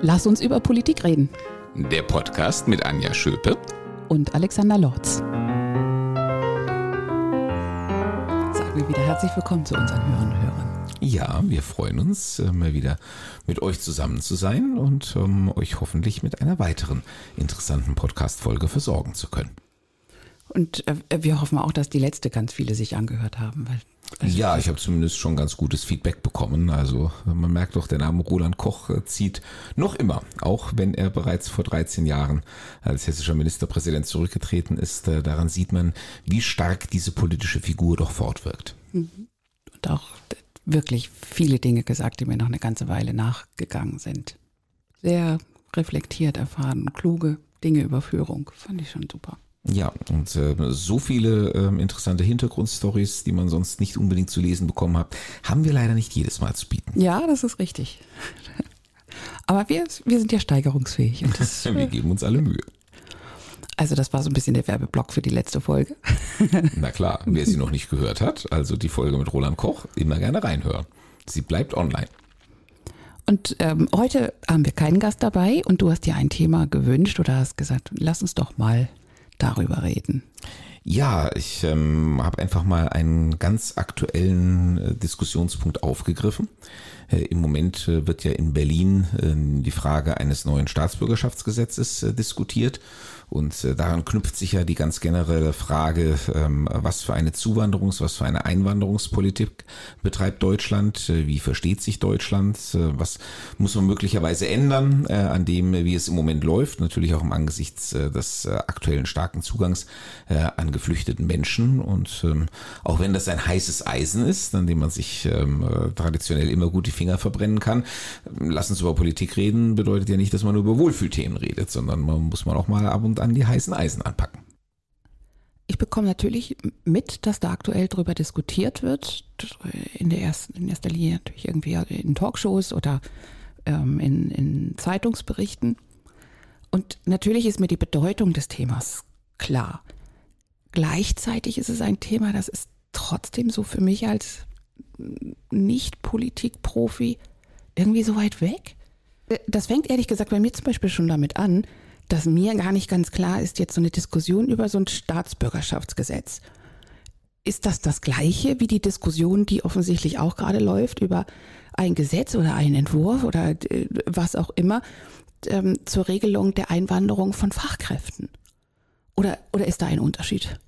Lass uns über Politik reden. Der Podcast mit Anja Schöpe und Alexander Lorz. Sagen wir wieder herzlich willkommen zu unseren Hörern und Hörern. Ja, wir freuen uns, äh, mal wieder mit euch zusammen zu sein und um, euch hoffentlich mit einer weiteren interessanten Podcast-Folge versorgen zu können. Und äh, wir hoffen auch, dass die letzte ganz viele sich angehört haben, weil ja, ich habe zumindest schon ganz gutes Feedback bekommen. Also man merkt doch, der Name Roland Koch äh, zieht noch immer, auch wenn er bereits vor 13 Jahren als hessischer Ministerpräsident zurückgetreten ist. Äh, daran sieht man, wie stark diese politische Figur doch fortwirkt. Mhm. Und auch wirklich viele Dinge gesagt, die mir noch eine ganze Weile nachgegangen sind. Sehr reflektiert, erfahren, kluge Dinge über Führung. Fand ich schon super. Ja, und äh, so viele äh, interessante Hintergrundstories, die man sonst nicht unbedingt zu lesen bekommen hat, haben wir leider nicht jedes Mal zu bieten. Ja, das ist richtig. Aber wir, wir sind ja steigerungsfähig. Und das, wir geben uns alle Mühe. Also das war so ein bisschen der Werbeblock für die letzte Folge. Na klar, wer sie noch nicht gehört hat, also die Folge mit Roland Koch, immer gerne reinhören. Sie bleibt online. Und ähm, heute haben wir keinen Gast dabei und du hast dir ein Thema gewünscht oder hast gesagt, lass uns doch mal darüber reden. Ja, ich ähm, habe einfach mal einen ganz aktuellen äh, Diskussionspunkt aufgegriffen. Äh, Im Moment äh, wird ja in Berlin äh, die Frage eines neuen Staatsbürgerschaftsgesetzes äh, diskutiert. Und äh, daran knüpft sich ja die ganz generelle Frage, ähm, was für eine Zuwanderungs-, was für eine Einwanderungspolitik betreibt Deutschland, äh, wie versteht sich Deutschland, äh, was muss man möglicherweise ändern an dem, wie es im Moment läuft, natürlich auch im Angesichts des aktuellen starken Zugangs an geflüchteten Menschen. Und ähm, auch wenn das ein heißes Eisen ist, an dem man sich ähm, traditionell immer gut die Finger verbrennen kann, lass uns über Politik reden, bedeutet ja nicht, dass man nur über Wohlfühlthemen redet, sondern man muss man auch mal ab und an die heißen Eisen anpacken. Ich bekomme natürlich mit, dass da aktuell darüber diskutiert wird, in, der ersten, in erster Linie natürlich irgendwie in Talkshows oder ähm, in, in Zeitungsberichten. Und natürlich ist mir die Bedeutung des Themas klar. Gleichzeitig ist es ein Thema, das ist trotzdem so für mich als Nicht-Politik-Profi irgendwie so weit weg. Das fängt ehrlich gesagt bei mir zum Beispiel schon damit an, dass mir gar nicht ganz klar ist, jetzt so eine Diskussion über so ein Staatsbürgerschaftsgesetz. Ist das das gleiche wie die Diskussion, die offensichtlich auch gerade läuft über ein Gesetz oder einen Entwurf oder äh, was auch immer ähm, zur Regelung der Einwanderung von Fachkräften? Oder, oder ist da ein Unterschied?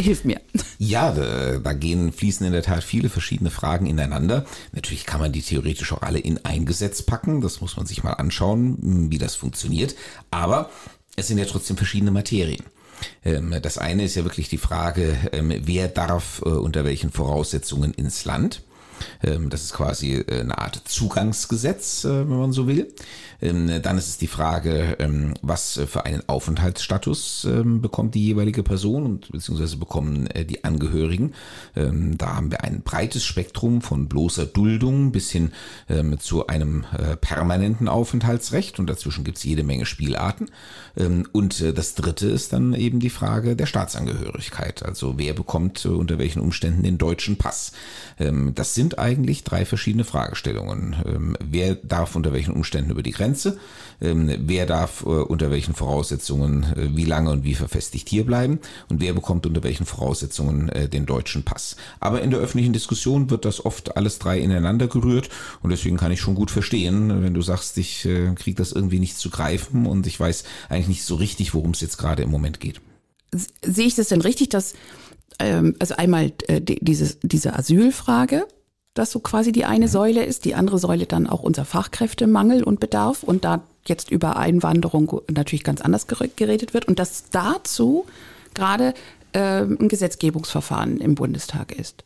Hilf mir. Ja, da, gehen, fließen in der Tat viele verschiedene Fragen ineinander. Natürlich kann man die theoretisch auch alle in ein Gesetz packen. Das muss man sich mal anschauen, wie das funktioniert. Aber es sind ja trotzdem verschiedene Materien. Ähm, das eine ist ja wirklich die Frage, ähm, wer darf äh, unter welchen Voraussetzungen ins Land. Ähm, das ist quasi äh, eine Art Zugangsgesetz, äh, wenn man so will. Ähm, dann ist es die Frage, ähm, was für einen Aufenthaltsstatus bekommt die jeweilige Person und beziehungsweise bekommen äh, die Angehörigen. Da haben wir ein breites Spektrum von bloßer Duldung bis hin zu einem permanenten Aufenthaltsrecht und dazwischen gibt es jede Menge Spielarten. Und das dritte ist dann eben die Frage der Staatsangehörigkeit. Also wer bekommt unter welchen Umständen den deutschen Pass? Das sind eigentlich drei verschiedene Fragestellungen. Ähm, wer darf unter welchen Umständen über die Grenze? Ähm, wer darf äh, unter welchen Voraussetzungen äh, wie lange und wie verfestigt hier bleiben? Und wer bekommt unter welchen Voraussetzungen äh, den deutschen Pass? Aber in der öffentlichen Diskussion wird das oft alles drei ineinander gerührt und deswegen kann ich schon gut verstehen, wenn du sagst, ich kriege das irgendwie nicht zu greifen und ich weiß eigentlich nicht so richtig, worum es jetzt gerade im Moment geht. Sehe ich das denn richtig, dass ähm, also einmal dieses, diese Asylfrage, das so quasi die eine Säule ist. Die andere Säule dann auch unser Fachkräftemangel und Bedarf und da jetzt über Einwanderung natürlich ganz anders geredet wird und dass dazu gerade äh, ein Gesetzgebungsverfahren im Bundestag ist.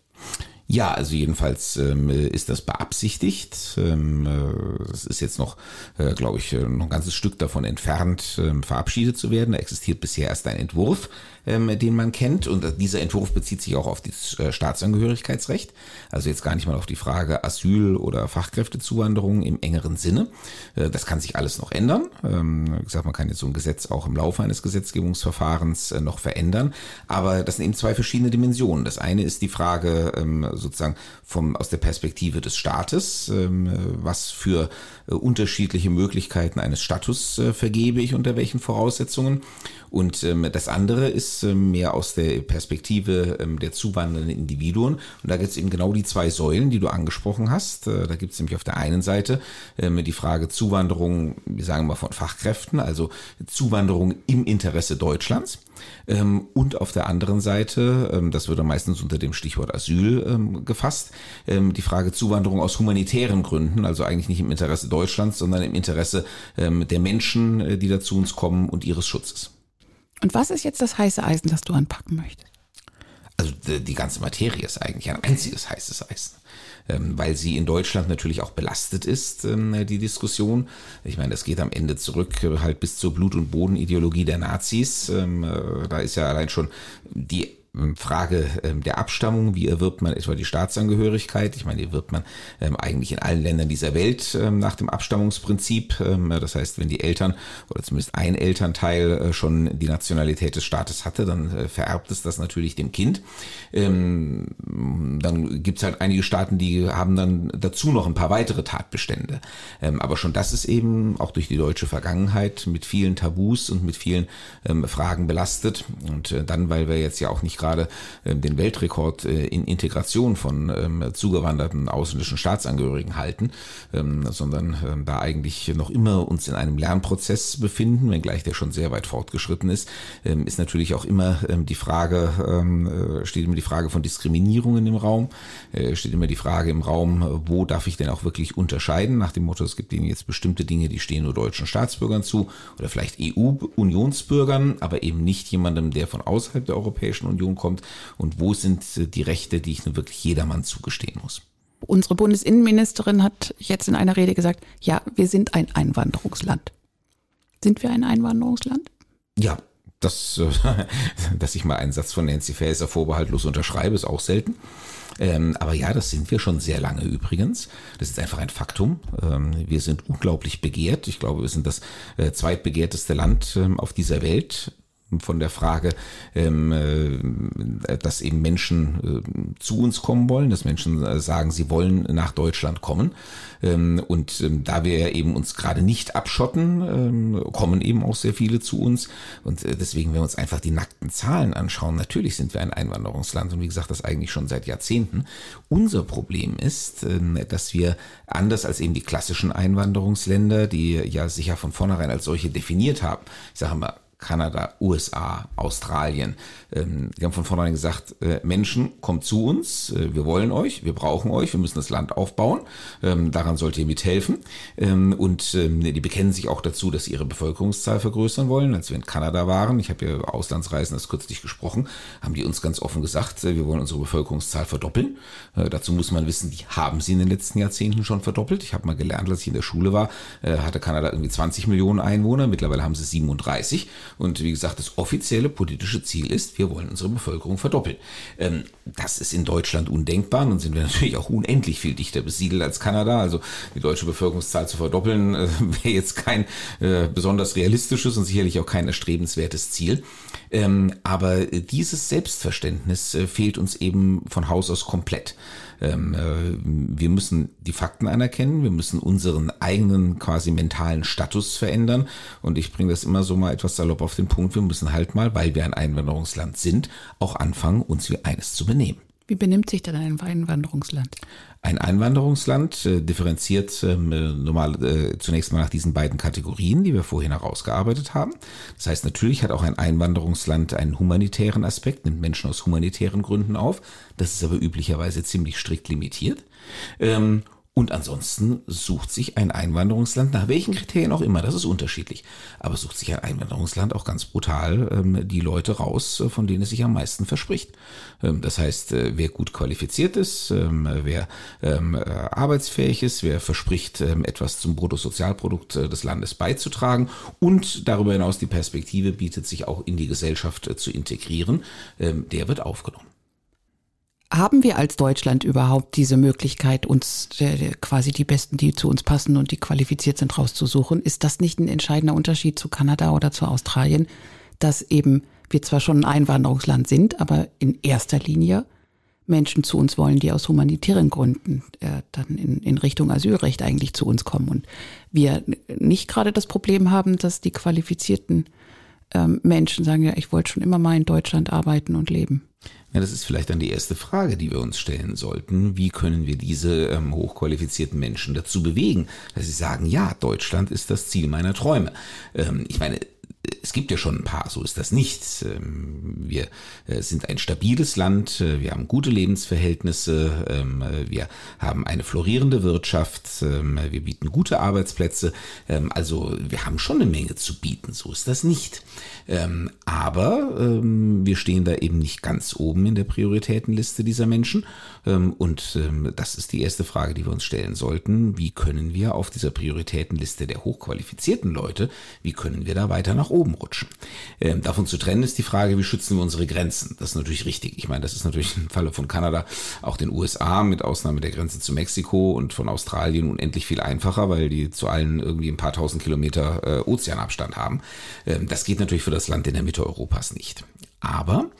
Ja, also jedenfalls ähm, ist das beabsichtigt. Ähm, äh, es ist jetzt noch, äh, glaube ich, noch ein ganzes Stück davon entfernt, ähm, verabschiedet zu werden. Da existiert bisher erst ein Entwurf ähm, den man kennt. Und dieser Entwurf bezieht sich auch auf das äh, Staatsangehörigkeitsrecht. Also jetzt gar nicht mal auf die Frage Asyl oder Fachkräftezuwanderung im engeren Sinne. Äh, das kann sich alles noch ändern. Ähm, wie gesagt, man kann jetzt so ein Gesetz auch im Laufe eines Gesetzgebungsverfahrens äh, noch verändern. Aber das sind eben zwei verschiedene Dimensionen. Das eine ist die Frage, ähm, sozusagen vom, aus der Perspektive des Staates, ähm, was für äh, unterschiedliche Möglichkeiten eines Status äh, vergebe ich unter welchen Voraussetzungen. Und ähm, das andere ist ähm, mehr aus der Perspektive der zuwandernden Individuen. Und da gibt es eben genau die zwei Säulen, die du angesprochen hast. Äh, da gibt es nämlich auf der einen Seite die Frage Zuwanderung, wir sagen mal von Fachkräften, also Zuwanderung im Interesse Deutschlands. Ähm, und auf der anderen Seite, ähm, das wird meistens unter dem Stichwort Asyl ähm, gefasst, die Frage Zuwanderung aus humanitären Gründen, also eigentlich nicht im Interesse Deutschlands, sondern im Interesse der Menschen, äh, die da zu uns kommen und ihres Schutzes. Und was ist jetzt das heiße Eisen, das du anpacken möchtest? Also die ganze Materie ist eigentlich ein einziges heißes Eisen. Ähm, weil sie in Deutschland natürlich auch belastet ist, ähm, die Diskussion. Ich meine, das geht am Ende zurück äh, halt bis zur Blut- und Bodenideologie der Nazis. Ähm, äh, da ist ja allein schon die Frage ähm, der Abstammung, wie erwirbt man etwa die Staatsangehörigkeit? Ich meine, erwirbt man ähm, eigentlich in allen Ländern dieser Welt ähm, nach dem Abstammungsprinzip. Ähm, das heißt, wenn die Eltern oder zumindest ein Elternteil äh, schon die Nationalität des Staates hatte, dann äh, vererbt es das natürlich dem Kind. Ähm, dann gibt's halt einige Staaten, die haben dann dazu noch ein paar weitere Tatbestände. Ähm, aber schon das ist eben auch durch die deutsche Vergangenheit mit vielen Tabus und mit vielen Fragen belastet. Und äh, dann, weil wir jetzt ja auch nicht gerade gerade ähm, den Weltrekord äh, in Integration von ähm, zugewanderten ausländischen Staatsangehörigen halten, ähm, sondern da eigentlich noch immer uns in einem Lernprozess befinden, wenngleich der schon sehr weit fortgeschritten ist, ist natürlich auch immer die Frage, äh, steht immer die Frage von Diskriminierungen im Raum, äh, steht immer die Frage im Raum, wo darf ich denn auch wirklich unterscheiden, nach dem Motto, es gibt ihnen jetzt bestimmte Dinge, die stehen nur deutschen Staatsbürgern zu oder vielleicht EU-Unionsbürgern, aber eben nicht jemandem, der von außerhalb der Europäischen Union kommt und wo sind äh, die Rechte, die ich nur wirklich jedermann zugestehen muss. Unsere Bundesinnenministerin hat jetzt in einer Rede gesagt, ja, wir sind ein Einwanderungsland. Sind wir ein Einwanderungsland? Ja, das, äh, dass ich mal einen Satz von Nancy Faeser vorbehaltlos unterschreibe, ist auch selten. Ähm, aber ja, das sind wir schon sehr lange übrigens. Das ist einfach ein Faktum. Ähm, wir sind unglaublich begehrt. Ich glaube, wir sind das äh, zweitbegehrteste Land ähm, auf dieser Welt von der Frage, ähm, äh, dass eben Menschen äh, zu uns kommen wollen, dass Menschen äh, sagen, sie wollen nach Deutschland kommen. Ähm, und ähm, da wir eben uns gerade nicht abschotten, kommen eben auch sehr viele zu uns. Und deswegen, wenn wir uns einfach die nackten Zahlen anschauen, natürlich sind wir ein Einwanderungsland und wie gesagt, das eigentlich schon seit Jahrzehnten. Unser Problem ist, dass wir anders als eben die klassischen Einwanderungsländer, die ja sich ja von vornherein als solche definiert haben, ich sage mal, Kanada, USA, Australien. Ähm, die haben von vornherein gesagt, äh, Menschen, kommt zu uns, äh, wir wollen euch, wir brauchen euch, wir müssen das Land aufbauen, ähm, daran sollt ihr mithelfen. Ähm, und die bekennen sich auch dazu, dass sie ihre Bevölkerungszahl vergrößern wollen. Als wir in Kanada waren, ich habe ja Auslandsreisen das kürzlich gesprochen, haben die uns ganz offen gesagt, äh, wir wollen unsere Bevölkerungszahl verdoppeln. dazu muss man wissen, die haben sie in den letzten Jahrzehnten schon verdoppelt. Ich habe mal gelernt, als ich in der Schule war, hatte Kanada irgendwie 20 Millionen Einwohner, mittlerweile haben sie 37. Und wie gesagt, das offizielle politische Ziel ist, wir wollen unsere Bevölkerung verdoppeln. Ähm, das ist in Deutschland undenkbar. Nun sind wir natürlich auch unendlich viel dichter besiedelt als Kanada. Also die deutsche Bevölkerungszahl zu verdoppeln, äh, wäre jetzt kein äh, besonders realistisches und sicherlich auch kein erstrebenswertes Ziel. Ähm, aber dieses Selbstverständnis äh, fehlt uns eben von Haus aus komplett. Ähm, äh, wir müssen die Fakten anerkennen, wir müssen unseren eigenen quasi mentalen Status verändern. Und ich bringe das immer so mal etwas salopp auf den Punkt. Wir müssen halt mal, weil wir ein Einwanderungsland sind, auch anfangen, uns wie eines zu benehmen. Wie benimmt sich denn ein Einwanderungsland? Ein Einwanderungsland äh, differenziert ähm, äh, normal äh, zunächst mal nach diesen beiden Kategorien, die wir vorhin herausgearbeitet haben. Das heißt, natürlich hat auch ein Einwanderungsland einen humanitären Aspekt, nimmt Menschen aus humanitären Gründen auf. Das ist aber üblicherweise ziemlich strikt limitiert. Ähm, und ansonsten sucht sich ein Einwanderungsland, nach welchen Kriterien auch immer, das ist unterschiedlich, aber sucht sich ein Einwanderungsland auch ganz brutal ähm, die Leute raus, äh, von denen es sich am meisten verspricht. Ähm, das heißt, äh, wer gut qualifiziert ist, ähm, wer ähm, äh, arbeitsfähig ist, wer verspricht, ähm, etwas zum Bruttosozialprodukt äh, des Landes beizutragen und darüber hinaus die Perspektive bietet, sich auch in die Gesellschaft äh, zu integrieren, ähm, der wird aufgenommen. Haben wir als Deutschland überhaupt diese Möglichkeit, uns äh, quasi die Besten, die zu uns passen und die qualifiziert sind, rauszusuchen? Ist das nicht ein entscheidender Unterschied zu Kanada oder zu Australien, dass eben wir zwar schon ein Einwanderungsland sind, aber in erster Linie Menschen zu uns wollen, die aus humanitären Gründen äh, dann in, in Richtung Asylrecht eigentlich zu uns kommen. Und wir nicht gerade das Problem haben, dass die qualifizierten ähm, Menschen sagen, ja, ich wollte schon immer mal in Deutschland arbeiten und leben. Ja, das ist vielleicht dann die erste Frage, die wir uns stellen sollten. Wie können wir diese ähm, hochqualifizierten Menschen dazu bewegen, dass sie sagen, ja, Deutschland ist das Ziel meiner Träume. Ähm, ich meine, es gibt ja schon ein paar, so ist das nicht. Ähm, wir äh, sind ein stabiles Land, äh, wir haben gute Lebensverhältnisse, ähm, äh, wir haben eine florierende Wirtschaft, ähm, wir bieten gute Arbeitsplätze. Also wir haben schon eine Menge zu bieten, so ist das nicht. Aber wir stehen da eben nicht ganz oben in der Prioritätenliste dieser Menschen. Und das ist die erste Frage, die wir uns stellen sollten. Wie können wir auf dieser Prioritätenliste der hochqualifizierten Leute, wie können wir da weiter nach oben rutschen. Ähm, davon zu trennen ist die Frage, wie schützen wir unsere Grenzen? Das ist natürlich richtig. Ich meine, das ist natürlich im Falle von Kanada, auch den USA, mit Ausnahme der Grenze zu Mexiko und von Australien unendlich viel einfacher, weil die zu allen irgendwie ein paar tausend Kilometer äh, Ozeanabstand haben. Ähm, das geht natürlich für das Land in der Mitte Europas nicht. Aber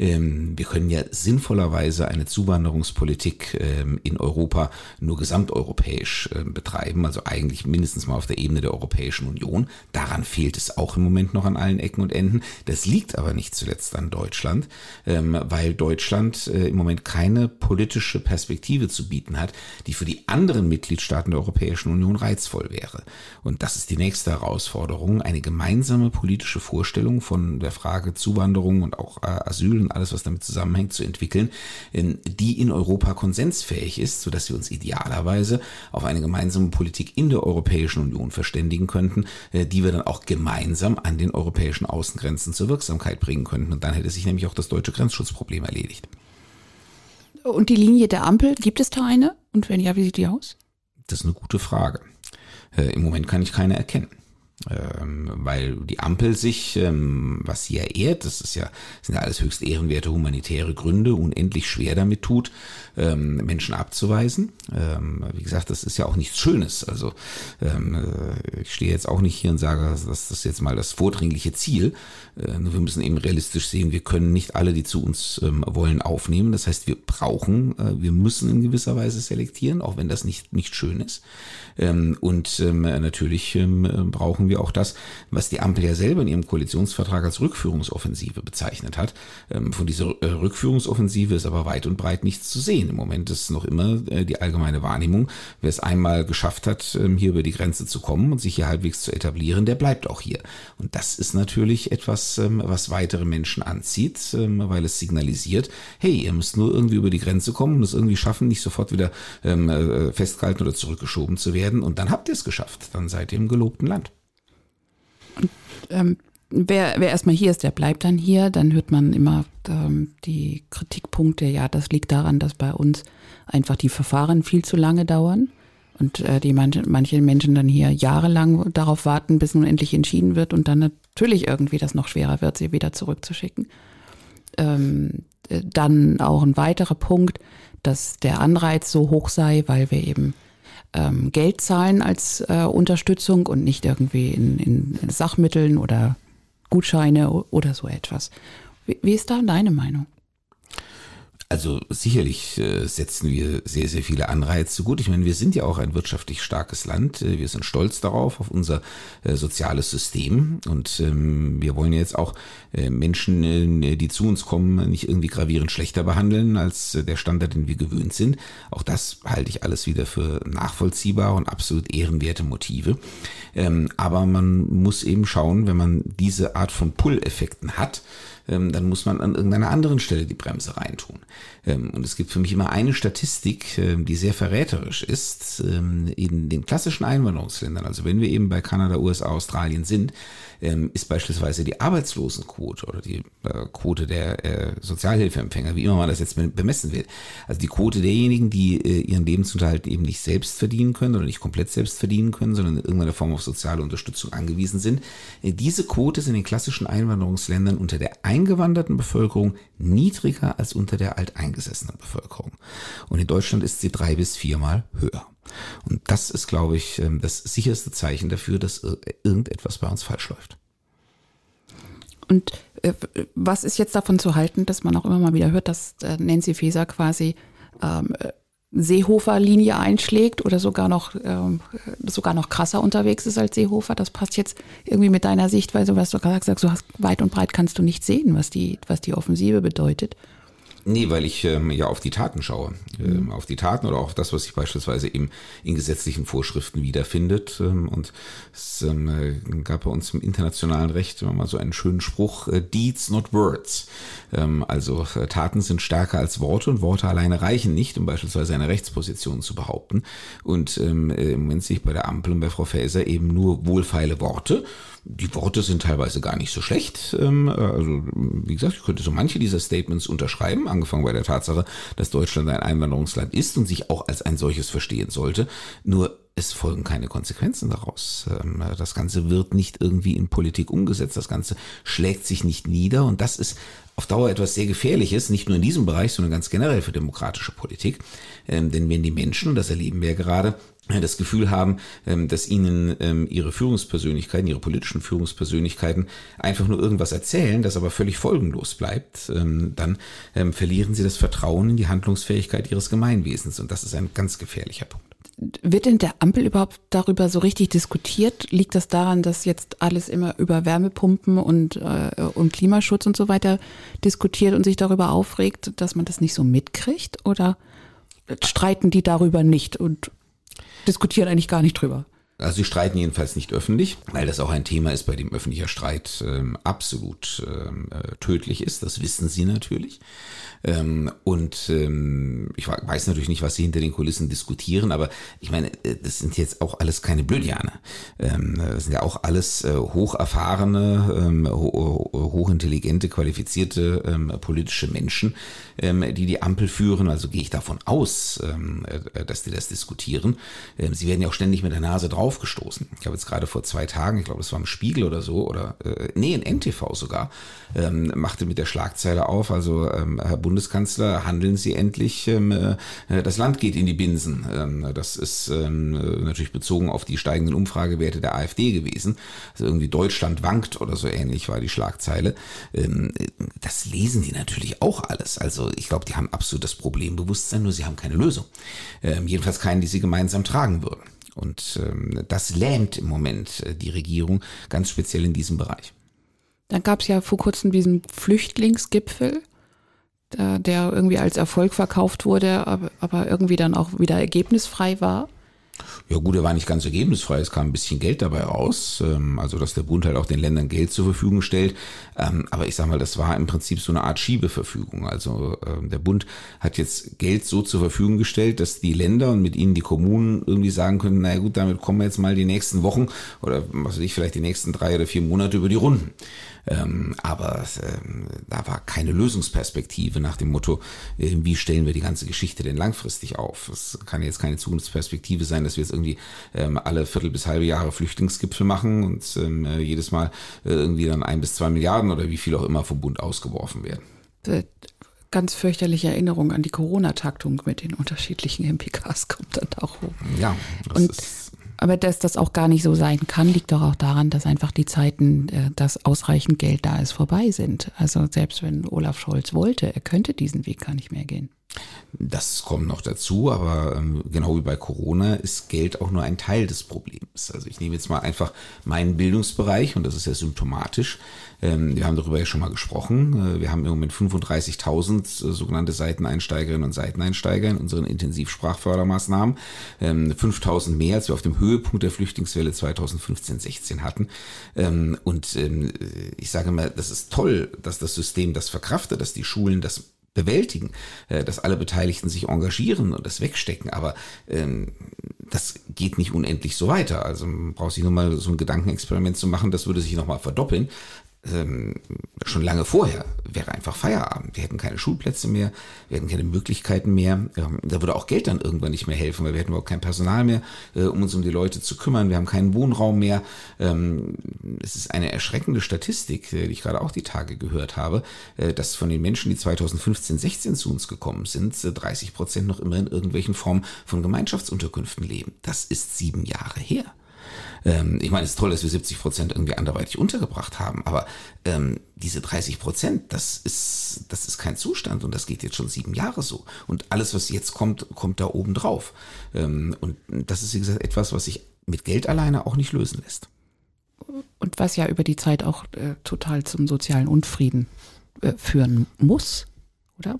ähm, wir können ja sinnvollerweise eine Zuwanderungspolitik ähm, in Europa nur gesamteuropäisch ähm, betreiben, also eigentlich mindestens mal auf der Ebene der Europäischen Union. Daran fehlt es auch im Moment noch an allen Ecken und Enden. Das liegt aber nicht zuletzt an Deutschland, weil Deutschland äh, im Moment keine politische Perspektive zu bieten hat, die für die anderen Mitgliedstaaten der Europäischen Union reizvoll wäre. Und das ist die nächste Herausforderung, eine gemeinsame politische Vorstellung von der Frage Zuwanderung und auch äh, Asyl und alles, was damit zusammenhängt, zu entwickeln, die in Europa konsensfähig ist, sodass wir uns idealerweise auf eine gemeinsame Politik in der Europäischen Union verständigen könnten, äh, die wir dann auch gemeinsam an den europäischen Außengrenzen zur Wirksamkeit bringen könnten. Und dann hätte sich nämlich auch das deutsche Grenzschutzproblem erledigt. Und die Linie der Ampel, gibt es da eine? Und wenn ja, wie sieht die aus? Das ist eine gute Frage. Äh, Im Moment kann ich keine erkennen ähm, weil die Ampel sich, ähm, was sie ja ehrt, das ist ja, sind ja alles höchst ehrenwerte humanitäre Gründe, unendlich schwer damit tut, ähm, Menschen abzuweisen. Ähm, wie gesagt, das ist ja auch nichts Schönes. Also ähm, äh, ich stehe jetzt auch nicht hier und sage, das ist jetzt mal das vordringliche Ziel. Äh, wir müssen eben realistisch sehen, wir können nicht alle, die zu uns ähm, wollen, aufnehmen. Das heißt, wir brauchen, äh, wir müssen in gewisser Weise selektieren, auch wenn das nicht, nicht schön ist. Ähm, und ähm, natürlich ähm, brauchen wir auch das, was die Ampel ja selber in ihrem Koalitionsvertrag als Rückführungsoffensive bezeichnet hat. Ähm, von dieser äh, Rückführungsoffensive ist aber weit und breit nichts zu sehen. Im Moment ist noch immer äh, die allgemeine Wahrnehmung, wer es einmal geschafft hat, ähm, hier über die Grenze zu kommen und sich hier halbwegs zu etablieren, der bleibt auch hier. Und das ist natürlich etwas, ähm, was weitere Menschen anzieht, weil es signalisiert, hey, ihr müsst nur irgendwie über die Grenze kommen und irgendwie schaffen, nicht sofort wieder äh, festgehalten oder zurückgeschoben zu werden. Und dann habt ihr es geschafft. Dann seid ihr im gelobten Land. Ähm, wer, wer erstmal hier ist, der bleibt dann hier. Dann hört man immer ähm, die Kritikpunkte, ja, das liegt daran, dass bei uns einfach die Verfahren viel zu lange dauern und äh, die manche, manche Menschen dann hier jahrelang darauf warten, bis nun endlich entschieden wird und dann natürlich irgendwie das noch schwerer wird, sie wieder zurückzuschicken. Ähm, äh, dann auch ein weiterer Punkt, dass der Anreiz so hoch sei, weil wir eben ähm, Geld zahlen als äh, Unterstützung und nicht irgendwie in, in, Sachmitteln oder Gutscheine oder so etwas. Wie, wie ist da deine Meinung? Also sicherlich äh, setzen wir sehr, sehr viele Anreize gut. Ich meine, wir sind ja auch ein wirtschaftlich starkes Land. Äh, wir sind stolz darauf, auf unser äh, soziales System. Und ähm, wir wollen jetzt auch Menschen, die zu uns kommen, nicht irgendwie gravierend schlechter behandeln als der Standard, den wir gewöhnt sind. Auch das halte ich alles wieder für nachvollziehbar und absolut ehrenwerte Motive. Ähm, aber man muss eben schauen, wenn man diese Art von Pull-Effekten hat, dann muss man an irgendeiner anderen Stelle die Bremse reintun. Ähm, und es gibt für mich immer eine Statistik, ähm, die sehr verräterisch ist. In den klassischen Einwanderungsländern, also wenn wir eben bei Kanada, USA, Australien sind, ist beispielsweise die Arbeitslosenquote oder die äh, Quote der äh, Sozialhilfeempfänger, wie immer man das jetzt bemessen will. Also die Quote derjenigen, die äh, ihren Lebensunterhalt eben nicht selbst verdienen können oder nicht komplett selbst verdienen können, sondern in irgendeiner Form auf soziale Unterstützung angewiesen sind. Diese Quote ist in den klassischen Einwanderungsländern unter der eingewanderten Bevölkerung niedriger als unter der alteingesessenen Bevölkerung. Und in Deutschland ist sie drei bis viermal höher. Und das ist, glaube ich, ähm, das sicherste Zeichen dafür, dass irgendetwas bei uns falsch läuft. Und Äh, was ist jetzt davon zu halten, dass man auch immer mal wieder hört, dass äh, Nancy Faeser quasi ähm, Seehofer-Linie einschlägt oder sogar noch, ähm, sogar noch krasser unterwegs ist als Seehofer. Das passt jetzt irgendwie mit deiner Sichtweise, was du gerade du hast weit und breit kannst du nicht sehen, was die, was die Offensive bedeutet. Nee, weil ich ähm, ja auf die Taten schaue. Ähm. Auf die Taten oder auch das, was sich beispielsweise eben in gesetzlichen Vorschriften wiederfindet. Ähm, und es ähm, äh, gab bei uns im internationalen Recht immer mal so einen schönen Spruch, äh, Deeds not words. Ähm, also äh, Taten sind stärker als Worte und Worte alleine reichen nicht, um beispielsweise eine Rechtsposition zu behaupten. Und ähm, äh, im Moment sehe ich bei der Ampel und bei Frau Faeser eben nur wohlfeile Worte die Worte sind teilweise gar nicht so schlecht. Ähm, also, wie gesagt, ich könnte so manche dieser Statements unterschreiben, angefangen bei der Tatsache, dass Deutschland ein Einwanderungsland ist und sich auch als ein solches verstehen sollte. Nur es folgen keine Konsequenzen daraus. Ähm, das Ganze wird nicht irgendwie in Politik umgesetzt, das Ganze schlägt sich nicht nieder und das ist auf Dauer etwas sehr Gefährliches, nicht nur in diesem Bereich, sondern ganz generell für demokratische Politik. Ähm, denn wenn die Menschen, und das erleben wir ja gerade, das Gefühl haben, ähm, dass ihnen ähm, ihre Führungspersönlichkeiten, ihre politischen Führungspersönlichkeiten einfach nur irgendwas erzählen, das aber völlig folgenlos bleibt, ähm, dann verlieren sie das Vertrauen in die Handlungsfähigkeit ihres Gemeinwesens. Und das ist ein ganz gefährlicher Punkt. Wird in der Ampel überhaupt darüber so richtig diskutiert? Liegt das daran, dass jetzt alles immer über Wärmepumpen und, äh, und Klimaschutz und so weiter diskutiert und sich darüber aufregt, dass man das nicht so mitkriegt? Oder streiten die darüber nicht und diskutieren eigentlich gar nicht drüber. Also sie streiten jedenfalls nicht öffentlich, weil das auch ein Thema ist, bei dem öffentlicher Streit ähm, absolut ähm, äh, tödlich ist. Das wissen sie natürlich. Ähm, und ähm, ich weiß natürlich nicht, was sie hinter den Kulissen diskutieren, aber ich meine, äh, das sind jetzt auch alles keine Blödiane. Ähm, das sind ja auch alles äh, hocherfahrene, ähm, ho hochintelligente, qualifizierte ähm, politische Menschen, ähm, die die Ampel führen. Also gehe ich davon aus, ähm, äh, dass die das diskutieren. Ähm, sie werden ja auch ständig mit der Nase draufgestoßen. Ich habe jetzt gerade vor zwei Tagen, ich glaube, es war im Spiegel oder so, oder äh, nee, in NTV sogar, ähm, machte mit der Schlagzeile auf, also ähm, Herr Bundeskanzler, handeln Sie endlich, ähm, äh, das Land geht in die Binsen. Ähm, das ist ähm, natürlich bezogen auf die steigenden Umfragewerte der AfD gewesen. Also irgendwie Deutschland wankt oder so ähnlich war die Schlagzeile. Ähm, das lesen die natürlich auch alles. Also ich glaube, die haben absolut das Problembewusstsein, nur sie haben keine Lösung. Ähm, jedenfalls keinen, die sie gemeinsam tragen würden. Und ähm, das lähmt im Moment äh, die Regierung, ganz speziell in diesem Bereich. Dann gab es ja vor kurzem diesen Flüchtlingsgipfel, der, der irgendwie als Erfolg verkauft wurde, aber, aber irgendwie dann auch wieder ergebnisfrei war. Ja gut, er war nicht ganz ergebnisfrei, es kam ein bisschen Geld dabei raus, ähm, also dass der Bund halt auch den Ländern Geld zur Verfügung stellt. Ähm, aber ich sag mal, das war im Prinzip so eine Art Schiebeverfügung. Also ähm, der Bund hat jetzt Geld so zur Verfügung gestellt, dass die Länder und mit ihnen die Kommunen irgendwie sagen können, naja gut, damit kommen wir jetzt mal die nächsten Wochen oder was weiß ich, vielleicht die nächsten drei oder vier Monate über die Runden. Ähm, aber ähm, da war keine Lösungsperspektive nach dem Motto, äh, wie stellen wir die ganze Geschichte denn langfristig auf? Es kann jetzt keine Zukunftsperspektive sein, dass wir jetzt irgendwie ähm, alle Viertel bis halbe Jahre Flüchtlingsgipfel machen und ähm, äh, jedes Mal äh, irgendwie dann ein bis zwei Milliarden oder wie viel auch immer vom Bund ausgeworfen werden. Ganz fürchterliche Erinnerung an die Corona-Taktung mit den unterschiedlichen MPKs kommt dann auch hoch. Ja, das und ist aber dass das auch gar nicht so sein kann, liegt doch auch daran, dass einfach die Zeiten, äh, dass ausreichend Geld da ist, vorbei sind. Also selbst wenn Olaf Scholz wollte, er könnte diesen Weg gar nicht mehr gehen. Das kommt noch dazu, aber ähm, genau wie bei Corona ist Geld auch nur ein Teil des Problems. Also ich nehme jetzt mal einfach meinen Bildungsbereich und das ist ja symptomatisch. Ähm, wir haben darüber ja schon mal gesprochen. Äh, wir haben im Moment 35.000 äh, sogenannte Seiteneinsteigerinnen und Seiteneinsteiger in unseren Intensivsprachfördermaßnahmen. Ähm, 5.000 mehr, als wir auf dem Höhepunkt der Flüchtlingswelle 2015-16 hatten. Ähm, und ähm, ich sage mal, das ist toll, dass das System das verkraftet, dass die Schulen das bewältigen, äh, dass alle Beteiligten sich engagieren und das wegstecken. Aber ähm, das geht nicht unendlich so weiter. Also man braucht sich nur mal so ein Gedankenexperiment zu machen, das würde sich nochmal verdoppeln ähm, schon lange vorher wäre einfach Feierabend. Wir hätten keine Schulplätze mehr, wir hätten keine Möglichkeiten mehr. Ähm, da würde auch Geld dann irgendwann nicht mehr helfen, weil wir hätten überhaupt kein Personal mehr, äh, um uns um die Leute zu kümmern. Wir haben keinen Wohnraum mehr. Ähm, es ist eine erschreckende Statistik, äh, die ich gerade auch die Tage gehört habe, äh, dass von den Menschen, die 2015, 16 zu uns gekommen sind, 30 Prozent noch immer in irgendwelchen Formen von Gemeinschaftsunterkünften leben. Das ist sieben Jahre her. Ähm, ich meine, es ist toll, dass wir 70 Prozent irgendwie anderweitig untergebracht haben, aber ähm, diese 30 Prozent, das ist, das ist kein Zustand und das geht jetzt schon sieben Jahre so. Und alles, was jetzt kommt, kommt da oben drauf. Ähm, und das ist, wie gesagt, etwas, was sich mit Geld alleine auch nicht lösen lässt. Und was ja über die Zeit auch äh, total zum sozialen Unfrieden äh, führen muss, oder?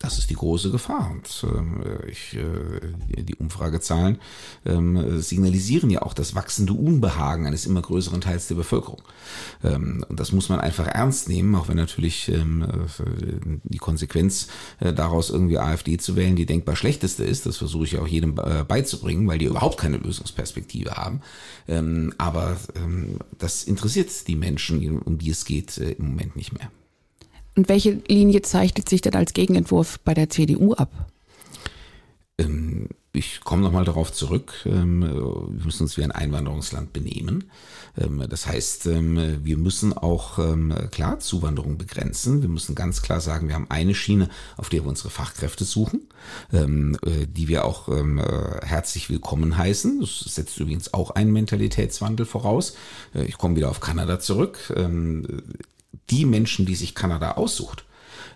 Das ist die große Gefahr. Und äh, ich, äh, die Umfragezahlen ähm, signalisieren ja auch das wachsende Unbehagen eines immer größeren Teils der Bevölkerung. Ähm, und das muss man einfach ernst nehmen, auch wenn natürlich ähm, äh, die Konsequenz äh, daraus irgendwie AfD zu wählen die denkbar schlechteste ist. Das versuche ich auch jedem äh, beizubringen, weil die überhaupt keine Lösungsperspektive haben. Ähm, aber ähm, das interessiert die Menschen, um die es geht, äh, im Moment nicht mehr. Und welche Linie zeichnet sich denn als Gegenentwurf bei der CDU ab? Ähm, ich komme nochmal darauf zurück. Ähm, wir müssen uns wie ein Einwanderungsland benehmen. Ähm, das heißt, wir müssen auch klar Zuwanderung begrenzen. Wir müssen ganz klar sagen, wir haben eine Schiene, auf der wir unsere Fachkräfte suchen, äh, die wir auch herzlich willkommen heißen. Das setzt übrigens auch einen Mentalitätswandel voraus. Äh, ich komme wieder auf Kanada zurück die Menschen, die sich Kanada aussucht,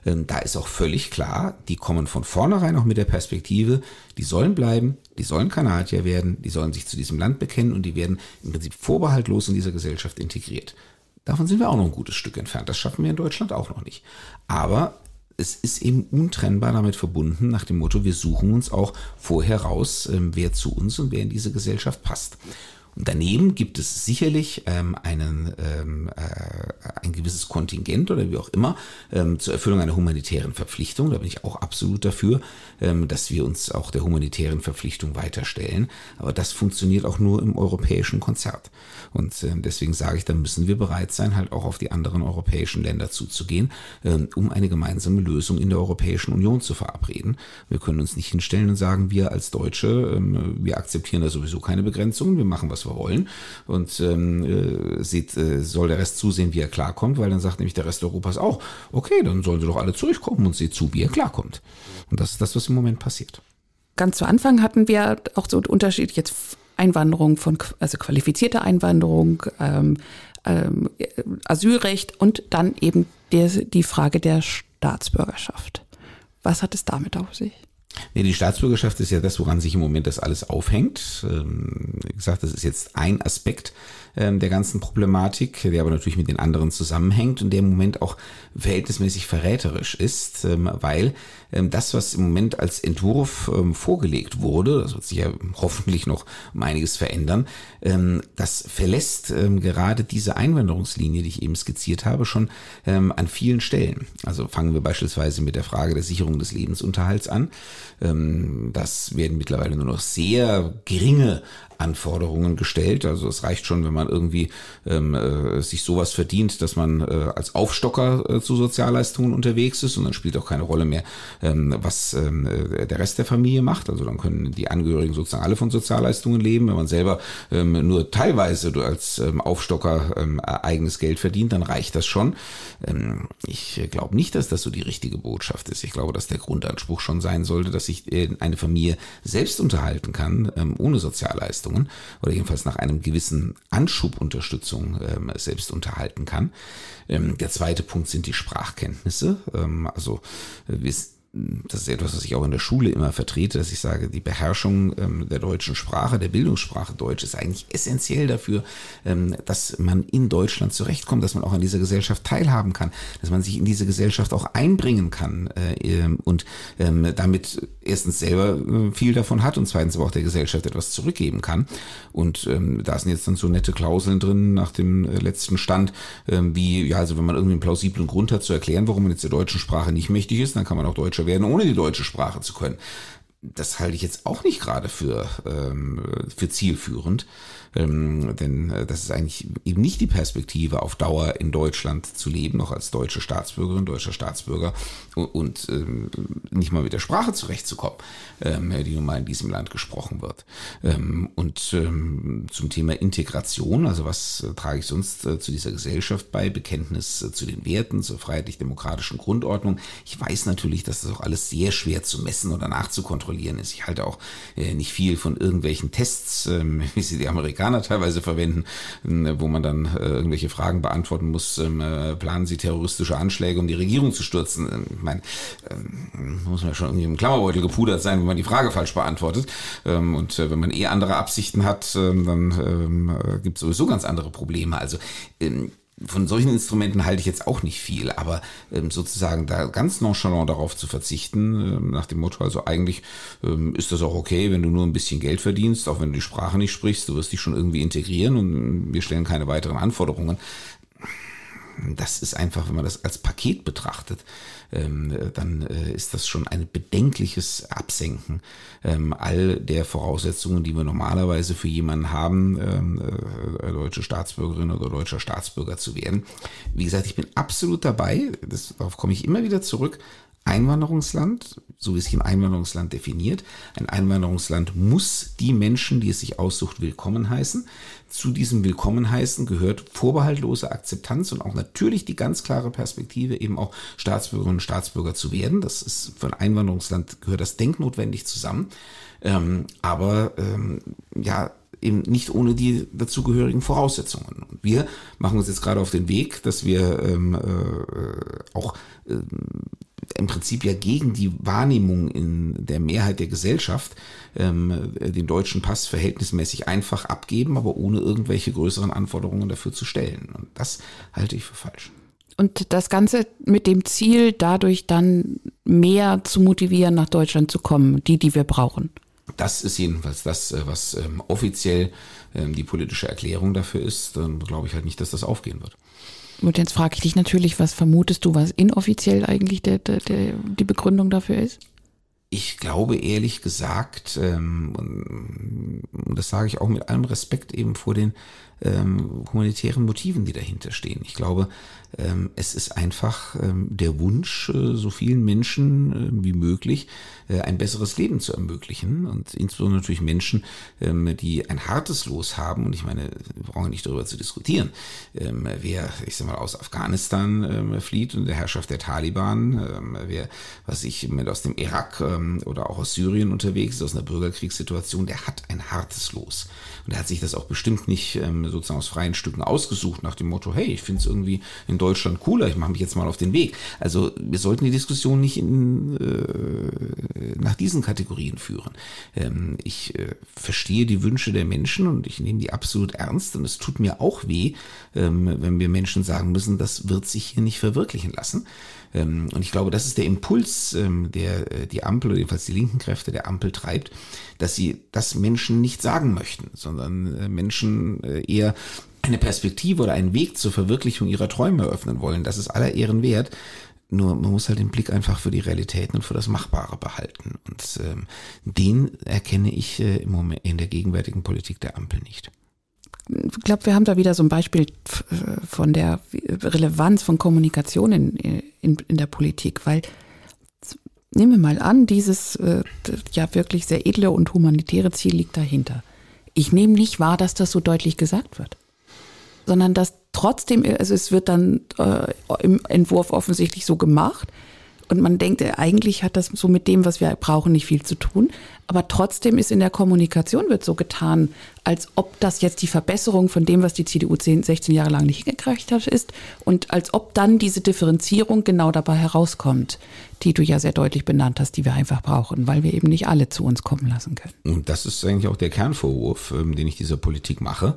ähm, da ist auch völlig klar, die kommen von vornherein auch mit der Perspektive, die sollen bleiben, die sollen Kanadier werden, die sollen sich zu diesem Land bekennen und die werden im Prinzip vorbehaltlos in dieser Gesellschaft integriert. Davon sind wir auch noch ein gutes Stück entfernt. Das schaffen wir in Deutschland auch noch nicht. Aber es ist eben untrennbar damit verbunden, nach dem Motto, wir suchen uns auch vorher raus, ähm, wer zu uns und wer in diese Gesellschaft passt. Daneben gibt es sicherlich ähm, einen, ähm, äh, ein gewisses Kontingent oder wie auch immer ähm, zur Erfüllung einer humanitären Verpflichtung. Da bin ich auch absolut dafür, ähm, dass wir uns auch der humanitären Verpflichtung weiterstellen. Aber das funktioniert auch nur im europäischen Konzert. Und ähm, deswegen sage ich, da müssen wir bereit sein, halt auch auf die anderen europäischen Länder zuzugehen, ähm, um eine gemeinsame Lösung in der Europäischen Union zu verabreden. Wir können uns nicht hinstellen und sagen, wir als Deutsche, ähm, wir akzeptieren da sowieso keine Begrenzungen, wir machen was wir wollen. Und ähm, äh, sieht, äh, soll der Rest zusehen, wie er klarkommt, weil dann sagt nämlich der Rest Europas auch, okay, dann sollen sie doch alle zurückkommen und sieht zu, wie er klarkommt. Und das ist das, was im Moment passiert. Ganz zu Anfang hatten wir auch so einen Unterschied jetzt Einwanderung von, also qualifizierte Einwanderung, ähm, ähm, Asylrecht und dann eben der, die Frage der Staatsbürgerschaft. Was hat es damit auf sich? Nee, die Staatsbürgerschaft ist ja das, woran sich im Moment das alles aufhängt. Ähm, wie gesagt, das ist jetzt ein Aspekt ähm, der ganzen Problematik, der aber natürlich mit den anderen zusammenhängt und der im Moment auch verhältnismäßig verräterisch ist, ähm, weil das, was im Moment als Entwurf vorgelegt wurde, das wird sich ja hoffentlich noch um einiges verändern, das verlässt gerade diese Einwanderungslinie, die ich eben skizziert habe, schon an vielen Stellen. Also fangen wir beispielsweise mit der Frage der Sicherung des Lebensunterhalts an. Das werden mittlerweile nur noch sehr geringe Anforderungen gestellt. Also es reicht schon, wenn man irgendwie ähm, äh, sich sowas verdient, dass man äh, als Aufstocker äh, zu Sozialleistungen unterwegs ist und dann spielt auch keine Rolle mehr, ähm, was ähm, äh, der Rest der Familie macht. Also dann können die Angehörigen sozusagen alle von Sozialleistungen leben. Wenn man selber ähm, nur teilweise als ähm, Aufstocker ähm, eigenes Geld verdient, dann reicht das schon. Ähm, ich glaube nicht, dass das so die richtige Botschaft ist. Ich glaube, dass der Grundanspruch schon sein sollte, dass sich äh, eine Familie selbst unterhalten kann, ähm, ohne Sozialleistungen oder jedenfalls nach einem gewissen Anschubunterstützung ähm, selbst unterhalten kann. Ähm, der zweite Punkt sind die Sprachkenntnisse. Ähm, also äh, wir das ist etwas, was ich auch in der Schule immer vertrete, dass ich sage, die Beherrschung ähm, der deutschen Sprache, der Bildungssprache Deutsch ist eigentlich essentiell dafür, ähm, dass man in Deutschland zurechtkommt, dass man auch an dieser Gesellschaft teilhaben kann, dass man sich in diese Gesellschaft auch einbringen kann äh, ähm, und ähm, damit erstens selber äh, viel davon hat und zweitens aber auch der Gesellschaft etwas zurückgeben kann. Und ähm, da sind jetzt dann so nette Klauseln drin nach dem äh, letzten Stand, ähm, wie, ja, also wenn man irgendwie einen plausiblen Grund hat zu erklären, warum man jetzt der deutschen Sprache nicht mächtig ist, dann kann man auch Werden, ohne die deutsche Sprache zu können. Das halte ich jetzt auch nicht gerade für, ähm, für zielführend. Ähm, denn äh, das ist eigentlich eben nicht die Perspektive, auf Dauer in Deutschland zu leben, noch als deutsche Staatsbürgerin, deutscher Staatsbürger und, und ähm, nicht mal mit der Sprache zurechtzukommen, ähm, die nun mal in diesem Land gesprochen wird. Ähm, und ähm, zum Thema Integration, also was äh, trage ich sonst äh, zu dieser Gesellschaft bei, Bekenntnis äh, zu den Werten, zur freiheitlich-demokratischen Grundordnung. Ich weiß natürlich, dass das auch alles sehr schwer zu messen oder nachzukontrollieren kontrollieren ist. Ich halte auch äh, nicht viel von irgendwelchen Tests, ähm, wie sie die Amerikaner teilweise verwenden, wo man dann äh, irgendwelche Fragen beantworten muss. Ähm, äh, planen sie terroristische Anschläge, um die Regierung zu stürzen? Ähm, ich meine, ähm, muss man schon irgendwie im Klammerbeutel gepudert sein, wenn man die Frage falsch beantwortet. Und äh, wenn man eh andere Absichten hat, dann gibt es sowieso ganz andere Probleme. Also von solchen Instrumenten halte ich jetzt auch nicht viel, aber ähm, sozusagen da ganz nonchalant darauf zu verzichten, ähm, nach dem Motto, also eigentlich ähm, ist das auch okay, wenn du nur ein bisschen Geld verdienst, auch wenn du die Sprache nicht sprichst, du wirst dich schon irgendwie integrieren und wir stellen keine weiteren Anforderungen. Das ist einfach, wenn man das als Paket betrachtet, dann äh, ist das schon ein bedenkliches Absenken. Ähm, all der Voraussetzungen, die wir normalerweise für jemanden haben, ähm, äh, deutsche Staatsbürgerin oder deutscher Staatsbürger zu werden. Wie gesagt, ich bin absolut dabei, das, darauf komme ich immer wieder zurück, Einwanderungsland, so wie es sich ein Einwanderungsland definiert. Ein Einwanderungsland muss die Menschen, die es sich aussucht, willkommen heißen. Zu diesem Willkommen heißen gehört vorbehaltlose Akzeptanz und auch natürlich die ganz klare Perspektive, eben auch Staatsbürgerinnen und Staatsbürger zu werden. Das ist für ein Einwanderungsland gehört das denknotwendig zusammen. Ähm, aber ähm, ja, eben nicht ohne die dazugehörigen Voraussetzungen. Und wir machen uns jetzt gerade auf den Weg, dass wir ähm, äh, auch äh, im Prinzip ja gegen die Wahrnehmung in der Mehrheit der Gesellschaft ähm, den deutschen Pass verhältnismäßig einfach abgeben, aber ohne irgendwelche größeren Anforderungen dafür zu stellen. Und das halte ich für falsch. Und das Ganze mit dem Ziel, dadurch dann mehr zu motivieren, nach Deutschland zu kommen, die, die wir brauchen. Das ist jedenfalls das, äh, was ähm, offiziell ähm, die politische Erklärung dafür ist. Dann glaube ich halt nicht, dass das aufgehen wird. Und jetzt frage ich dich natürlich, was vermutest du, was inoffiziell eigentlich der, der, der, die Begründung dafür ist? Ich glaube ehrlich gesagt, ähm, und das sage ich auch mit allem Respekt eben vor den ähm, humanitären Motiven, die dahinter stehen. Ich glaube, ähm, es ist einfach ähm, der Wunsch, äh, so vielen Menschen äh, wie möglich äh, ein besseres Leben zu ermöglichen und insbesondere natürlich Menschen, ähm, die ein hartes Los haben. Und ich meine, wir brauchen nicht darüber zu diskutieren, ähm, wer, ich sag mal, aus Afghanistan ähm, flieht und der Herrschaft der Taliban, wer, was ich aus dem Irak oder auch aus Syrien unterwegs ist, aus einer Bürgerkriegssituation, der hat ein hartes Los. Und er hat sich das auch bestimmt nicht sozusagen aus freien Stücken ausgesucht, nach dem Motto, hey, ich finde es irgendwie in Deutschland cooler, ich mache mich jetzt mal auf den Weg. Also wir sollten die Diskussion nicht in, äh, nach diesen Kategorien führen. Ähm, ich äh, verstehe die Wünsche der Menschen und ich nehme die absolut ernst und es tut mir auch weh, ähm, wenn wir Menschen sagen müssen, das wird sich hier nicht verwirklichen lassen. Ähm, und ich glaube, das ist der Impuls, ähm, der äh, die Ampel oder jedenfalls die linken Kräfte der Ampel treibt, dass sie das Menschen nicht sagen möchten, sondern äh, Menschen äh, eher eine Perspektive oder einen Weg zur Verwirklichung ihrer Träume eröffnen wollen. Das ist aller Ehren wert. Nur man muss halt den Blick einfach für die Realitäten und für das Machbare behalten. Und ähm, den erkenne ich äh, im Moment in der gegenwärtigen Politik der Ampel nicht. Ich glaube, wir haben da wieder so ein Beispiel von der Relevanz von Kommunikation in, in, in der Politik, weil nehmen wir mal an, dieses äh, ja wirklich sehr edle und humanitäre Ziel liegt dahinter. Ich nehme nicht wahr, dass das so deutlich gesagt wird sondern dass trotzdem, also es wird dann äh, im Entwurf offensichtlich so gemacht. Und man denkt, äh, eigentlich hat das so mit dem, was wir brauchen, nicht viel zu tun. Aber trotzdem ist in der Kommunikation wird so getan, als ob das jetzt die Verbesserung von dem, was die CDU 10, 16 Jahre lang nicht hingekriegt hat, ist. Und als ob dann diese Differenzierung genau dabei herauskommt, die du ja sehr deutlich benannt hast, die wir einfach brauchen, weil wir eben nicht alle zu uns kommen lassen können. Und das ist eigentlich auch der Kernvorwurf, ähm, den ich dieser Politik mache.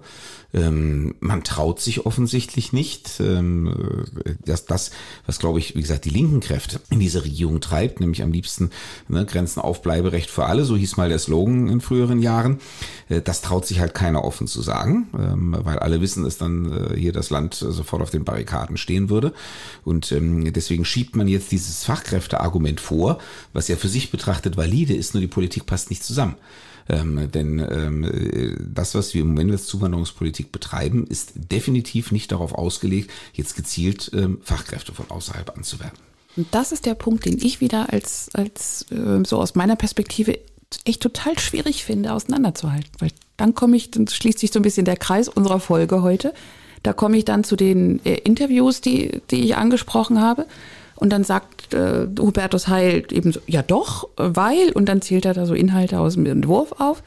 Ähm, man traut sich offensichtlich nicht, ähm, dass das, was glaube ich, wie gesagt, die linken Kräfte in dieser Regierung treibt, nämlich am liebsten ne, Grenzen auf Bleiberecht für alle, so hieß mal der Slogan in früheren Jahren, äh, das traut sich halt keiner offen zu sagen, ähm, weil alle wissen, dass dann äh, hier das Land sofort auf den Barrikaden stehen würde. Und ähm, deswegen schiebt man jetzt dieses Fachkräfteargument vor, was ja für sich betrachtet valide ist, nur die Politik passt nicht zusammen. Ähm, denn ähm, das, was wir im Moment als Zuwanderungspolitik betreiben, ist definitiv nicht darauf ausgelegt, jetzt gezielt ähm, Fachkräfte von außerhalb anzuwerben. Und das ist der Punkt, den ich wieder als, als äh, so aus meiner Perspektive echt total schwierig finde, auseinanderzuhalten. Weil dann komme ich, dann schließt sich so ein bisschen der Kreis unserer Folge heute. Da komme ich dann zu den äh, Interviews, die, die ich angesprochen habe. Und dann sagt äh, Hubertus Heil eben so, ja doch, weil, und dann zählt er da so Inhalte aus dem Entwurf auf.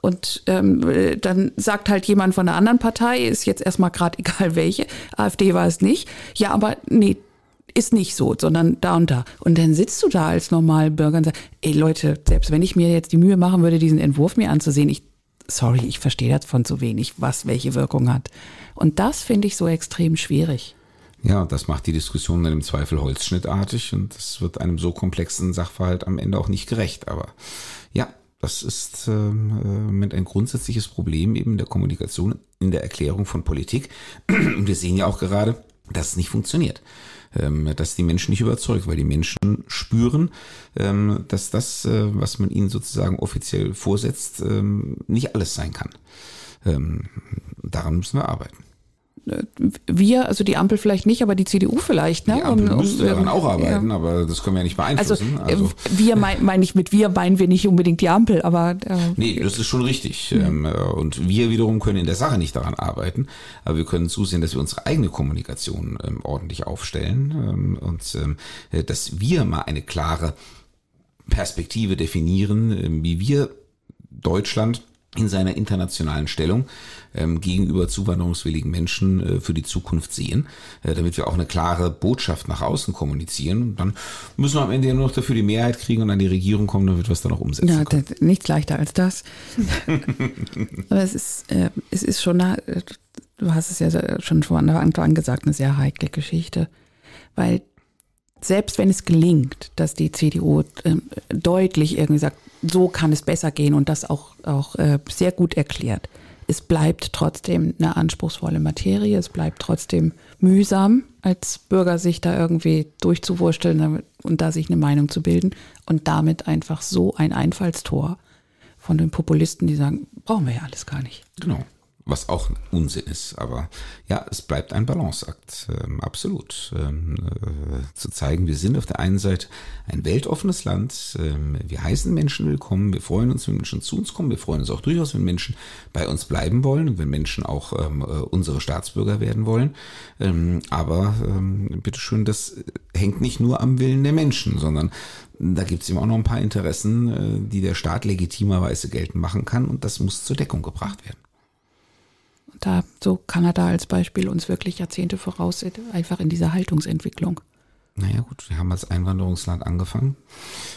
Und ähm, dann sagt halt jemand von der anderen Partei, ist jetzt erstmal gerade egal welche, AfD war es nicht. Ja, aber nee, ist nicht so, sondern da und da. Und dann sitzt du da als Normalbürger und sagst, ey Leute, selbst wenn ich mir jetzt die Mühe machen würde, diesen Entwurf mir anzusehen, ich, sorry, ich verstehe davon zu wenig, was welche Wirkung hat. Und das finde ich so extrem schwierig. Ja, das macht die Diskussion dann im Zweifel holzschnittartig und das wird einem so komplexen Sachverhalt am Ende auch nicht gerecht. Aber ja, das ist ähm, äh, ein grundsätzliches Problem eben der Kommunikation in der Erklärung von Politik. Und wir sehen ja auch gerade, dass es nicht funktioniert. Ähm, dass die Menschen nicht überzeugt, weil die Menschen spüren, ähm, dass das, äh, was man ihnen sozusagen offiziell vorsetzt, ähm, nicht alles sein kann. Daran müssen wir arbeiten wir, also die Ampel vielleicht nicht, aber die CDU vielleicht. Ne? Die Ampel um, müsste um, daran auch arbeiten, ja. aber das können wir ja nicht beeinflussen. Also, also wir meine mein ich mit wir meinen wir nicht unbedingt die Ampel, aber äh, nee, das ist schon richtig. Äh, und wir wiederum können in der Sache nicht daran arbeiten, aber wir können zusehen, dass wir unsere eigene Kommunikation ähm, ordentlich aufstellen ähm, und ähm, äh, dass wir mal eine klare Perspektive definieren, ähm, wie wir Deutschland in seiner internationalen Stellung ähm, gegenüber zuwanderungswilligen Menschen äh, für die Zukunft sehen, äh, damit wir auch eine klare Botschaft nach außen kommunizieren. Und dann müssen wir am Ende nur noch dafür die Mehrheit kriegen und an die Regierung kommen, damit wir es dann auch umsetzen ja, können. Nichts leichter als das. Aber es ist, äh, es ist schon, eine, du hast es ja schon von Anfang an gesagt, eine sehr heikle Geschichte. Weil selbst wenn es gelingt, dass die CDU äh, deutlich irgendwie sagt, so kann es besser gehen und das auch, auch äh, sehr gut erklärt, es bleibt trotzdem eine anspruchsvolle Materie, es bleibt trotzdem mühsam, als Bürger sich da irgendwie durchzuwursteln und da sich eine Meinung zu bilden und damit einfach so ein Einfallstor von den Populisten, die sagen, brauchen wir ja alles gar nicht. Genau was auch Unsinn ist. Aber ja, es bleibt ein Balanceakt, ähm, absolut. Ähm, äh, zu zeigen, wir sind auf der einen Seite ein weltoffenes Land, ähm, wir heißen Menschen willkommen, wir freuen uns, wenn Menschen zu uns kommen, wir freuen uns auch durchaus, wenn Menschen bei uns bleiben wollen und wenn Menschen auch ähm, äh, unsere Staatsbürger werden wollen. Ähm, aber ähm, bitteschön, das hängt nicht nur am Willen der Menschen, sondern da gibt es eben auch noch ein paar Interessen, äh, die der Staat legitimerweise geltend machen kann und das muss zur Deckung gebracht werden da so Kanada als Beispiel uns wirklich Jahrzehnte voraus, einfach in dieser Haltungsentwicklung. Naja gut, wir haben als Einwanderungsland angefangen.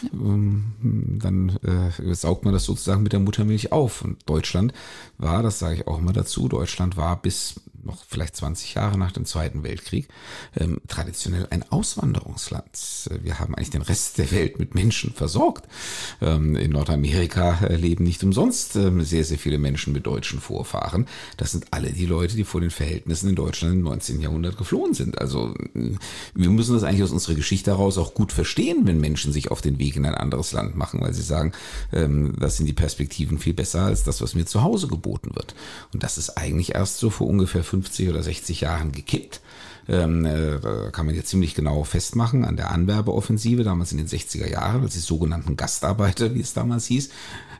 Ja. Ähm, dann äh, saugt man das sozusagen mit der Muttermilch auf. Und Deutschland war, das sage ich auch immer dazu, Deutschland war bis noch vielleicht 20 Jahre nach dem Zweiten Weltkrieg, ähm, traditionell ein Auswanderungsland. Wir haben eigentlich den Rest der Welt mit Menschen versorgt. Ähm, in Nordamerika äh, leben nicht umsonst ähm, sehr, sehr viele Menschen mit deutschen Vorfahren. Das sind alle die Leute, die vor den Verhältnissen in Deutschland im 19. Jahrhundert geflohen sind. Also äh, wir müssen das eigentlich aus unserer Geschichte heraus auch gut verstehen, wenn Menschen sich auf den Weg in ein anderes Land machen, weil sie sagen, ähm, das sind die Perspektiven viel besser als das, was mir zu Hause geboten wird. Und das ist eigentlich erst so vor ungefähr 50 oder 60 Jahren gekippt. Ähm, äh, kann man jetzt ziemlich genau festmachen an der Anwerbeoffensive, damals in den 60er Jahren, als die sogenannten Gastarbeiter, wie es damals hieß,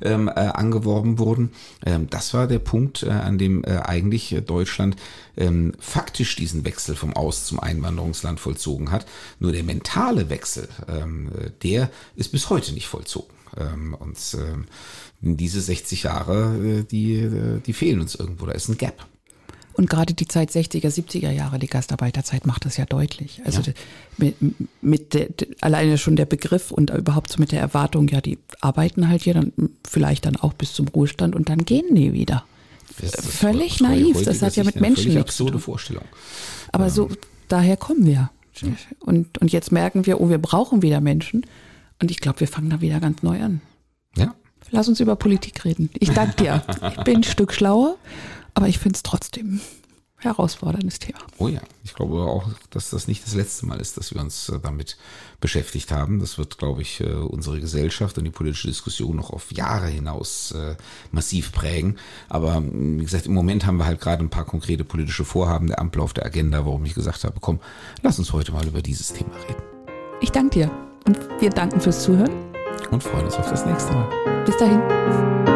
ähm, äh, angeworben wurden. Ähm, das war der Punkt, äh, an dem eigentlich Deutschland ähm, faktisch diesen Wechsel vom Aus- zum Einwanderungsland vollzogen hat. Nur der mentale Wechsel, der ist bis heute nicht vollzogen. Und diese 60 Jahre, die, die fehlen uns irgendwo. Da ist ein Gap. Und gerade die Zeit 60er, 70er Jahre, die Gastarbeiterzeit macht das ja deutlich. Also ja. mit, mit der, alleine schon der Begriff und überhaupt so mit der Erwartung, ja, die arbeiten halt hier dann vielleicht dann auch bis zum Ruhestand und dann gehen die wieder. Völlig naiv. Das hat ja mit Menschen nichts absurde Vorstellung. Aber ja. so daher kommen wir. Und, und jetzt merken wir, oh, wir brauchen wieder Menschen. Und ich glaube, wir fangen da wieder ganz neu an. Ja. Lass uns über Politik reden. Ich danke dir. Ich bin ein Stück schlauer aber ich finde es trotzdem herausforderndes Thema. Oh ja, ich glaube auch, dass das nicht das letzte Mal ist, dass wir uns äh, damit beschäftigt haben. Das wird, glaube ich, äh, unsere Gesellschaft und die politische Diskussion noch auf Jahre hinaus äh, massiv prägen. Aber wie gesagt, im Moment haben wir halt gerade ein paar konkrete politische Vorhaben der Ampel auf der Agenda, warum ich gesagt habe, komm, lass uns heute mal über dieses Thema reden. Ich danke dir und wir danken fürs Zuhören. Und freuen uns auf das nächste Mal. Bis dahin.